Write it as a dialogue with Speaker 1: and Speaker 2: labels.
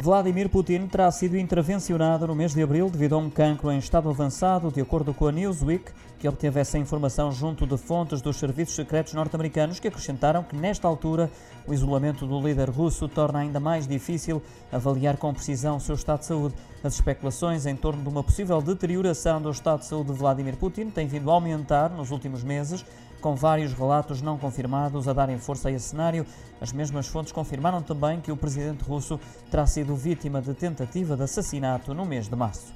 Speaker 1: Vladimir Putin terá sido intervencionado no mês de abril devido a um cancro em estado avançado, de acordo com a Newsweek, que obteve essa informação junto de fontes dos serviços secretos norte-americanos que acrescentaram que, nesta altura, o isolamento do líder russo torna ainda mais difícil avaliar com precisão o seu estado de saúde. As especulações em torno de uma possível deterioração do estado de saúde de Vladimir Putin têm vindo a aumentar nos últimos meses, com vários relatos não confirmados a darem força a esse cenário. As mesmas fontes confirmaram também que o presidente russo terá sido vítima de tentativa de assassinato no mês de março.